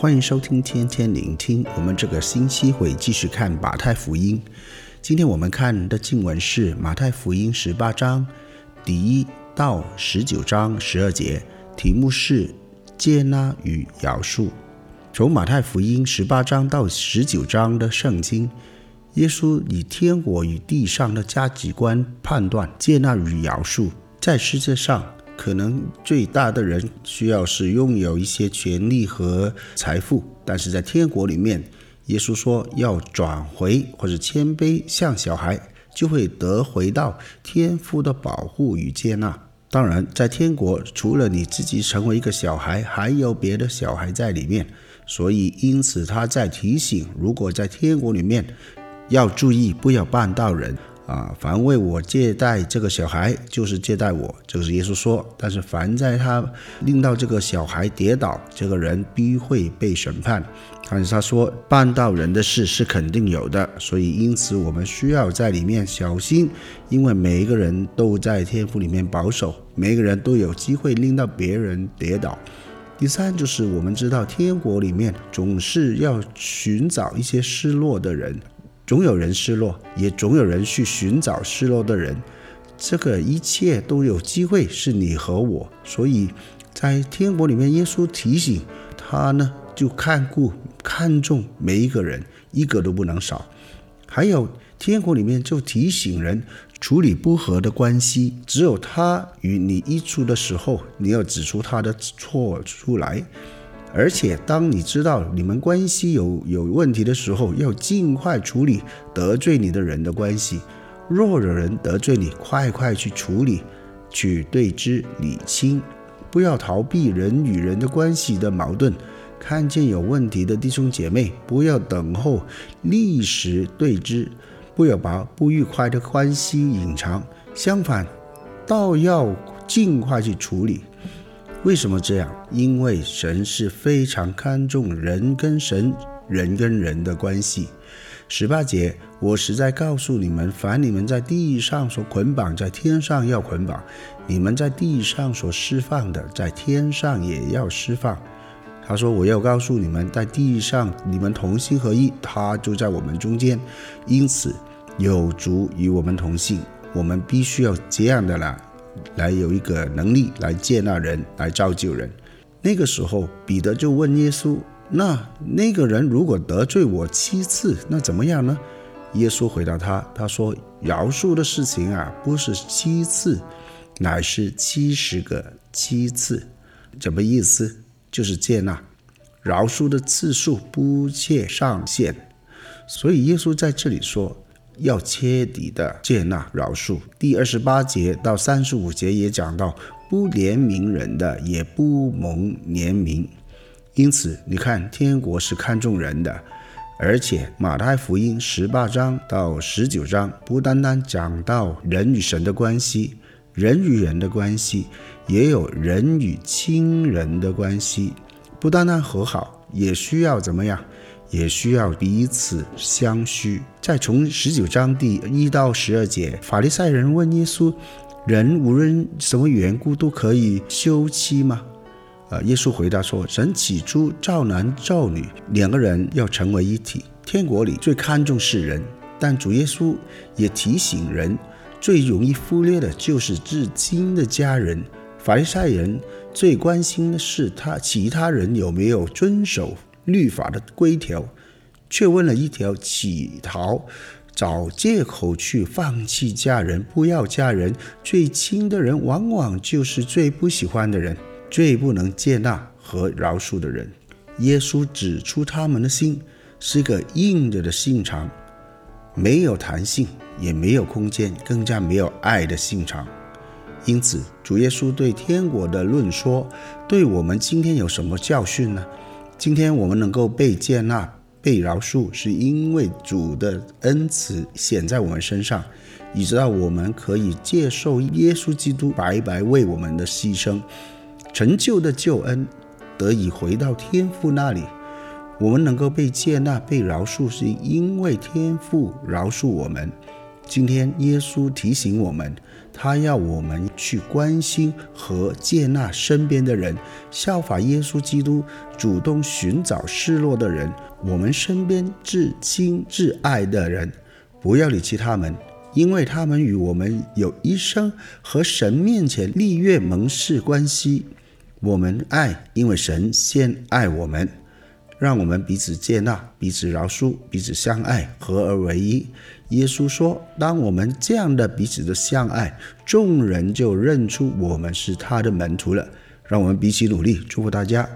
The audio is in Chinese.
欢迎收听天天聆听。我们这个星期会继续看马太福音。今天我们看的经文是马太福音十八章第一到十九章十二节，题目是接纳与饶恕。从马太福音十八章到十九章的圣经，耶稣以天国与地上的价值观判断接纳与饶恕，在世界上。可能最大的人需要是拥有一些权利和财富，但是在天国里面，耶稣说要转回或者谦卑像小孩，就会得回到天父的保护与接纳。当然，在天国除了你自己成为一个小孩，还有别的小孩在里面，所以因此他在提醒，如果在天国里面要注意，不要绊倒人。啊，凡为我借贷这个小孩，就是借贷我，这个是耶稣说。但是凡在他令到这个小孩跌倒，这个人必会被审判。但是他说绊倒人的事是肯定有的，所以因此我们需要在里面小心，因为每一个人都在天赋里面保守，每一个人都有机会令到别人跌倒。第三就是我们知道天国里面总是要寻找一些失落的人。总有人失落，也总有人去寻找失落的人。这个一切都有机会是你和我。所以在天国里面，耶稣提醒他呢，就看顾、看重每一个人，一个都不能少。还有天国里面就提醒人处理不和的关系，只有他与你一处的时候，你要指出他的错出来。而且，当你知道你们关系有有问题的时候，要尽快处理得罪你的人的关系。若有人得罪你，快快去处理，去对之理清，不要逃避人与人的关系的矛盾。看见有问题的弟兄姐妹，不要等候，立时对之，不要把不愉快的关系隐藏，相反，倒要尽快去处理。为什么这样？因为神是非常看重人跟神、人跟人的关系。十八节，我实在告诉你们，凡你们在地上所捆绑，在天上要捆绑；你们在地上所释放的，在天上也要释放。他说：“我要告诉你们，在地上你们同心合一，他就在我们中间。因此，有主与我们同行，我们必须要这样的啦。”来有一个能力来接纳人，来造就人。那个时候，彼得就问耶稣：“那那个人如果得罪我七次，那怎么样呢？”耶稣回答他：“他说饶恕的事情啊，不是七次，乃是七十个七次。什么意思？就是接纳，饶恕的次数不设上限。所以耶稣在这里说。”要彻底的接纳饶恕。第二十八节到三十五节也讲到，不怜悯人的也不蒙怜悯。因此，你看天国是看重人的，而且马太福音十八章到十九章不单单讲到人与神的关系，人与人的关系，也有人与亲人的关系，不单单和好，也需要怎么样？也需要彼此相需。再从十九章第一到十二节，法利赛人问耶稣：“人无论什么缘故都可以休妻吗？”啊，耶稣回答说：“神起初造男造女，两个人要成为一体。天国里最看重是人，但主耶稣也提醒人，最容易忽略的就是至亲的家人。法利赛人最关心的是他其他人有没有遵守。”律法的规条，却问了一条乞讨，找借口去放弃家人，不要家人。最亲的人，往往就是最不喜欢的人，最不能接纳和饶恕的人。耶稣指出他们的心是个硬着的心肠，没有弹性，也没有空间，更加没有爱的心肠。因此，主耶稣对天国的论说，对我们今天有什么教训呢？今天我们能够被接纳、被饶恕，是因为主的恩慈显在我们身上，以致到我们可以接受耶稣基督白白为我们的牺牲，成就的救恩得以回到天父那里。我们能够被接纳、被饶恕，是因为天父饶恕我们。今天耶稣提醒我们，他要我们去关心和接纳身边的人，效法耶稣基督，主动寻找失落的人，我们身边至亲至爱的人，不要理弃他们，因为他们与我们有一生和神面前立约盟誓关系。我们爱，因为神先爱我们。让我们彼此接纳，彼此饶恕，彼此相爱，合而为一。耶稣说：“当我们这样的彼此的相爱，众人就认出我们是他的门徒了。”让我们彼此努力，祝福大家。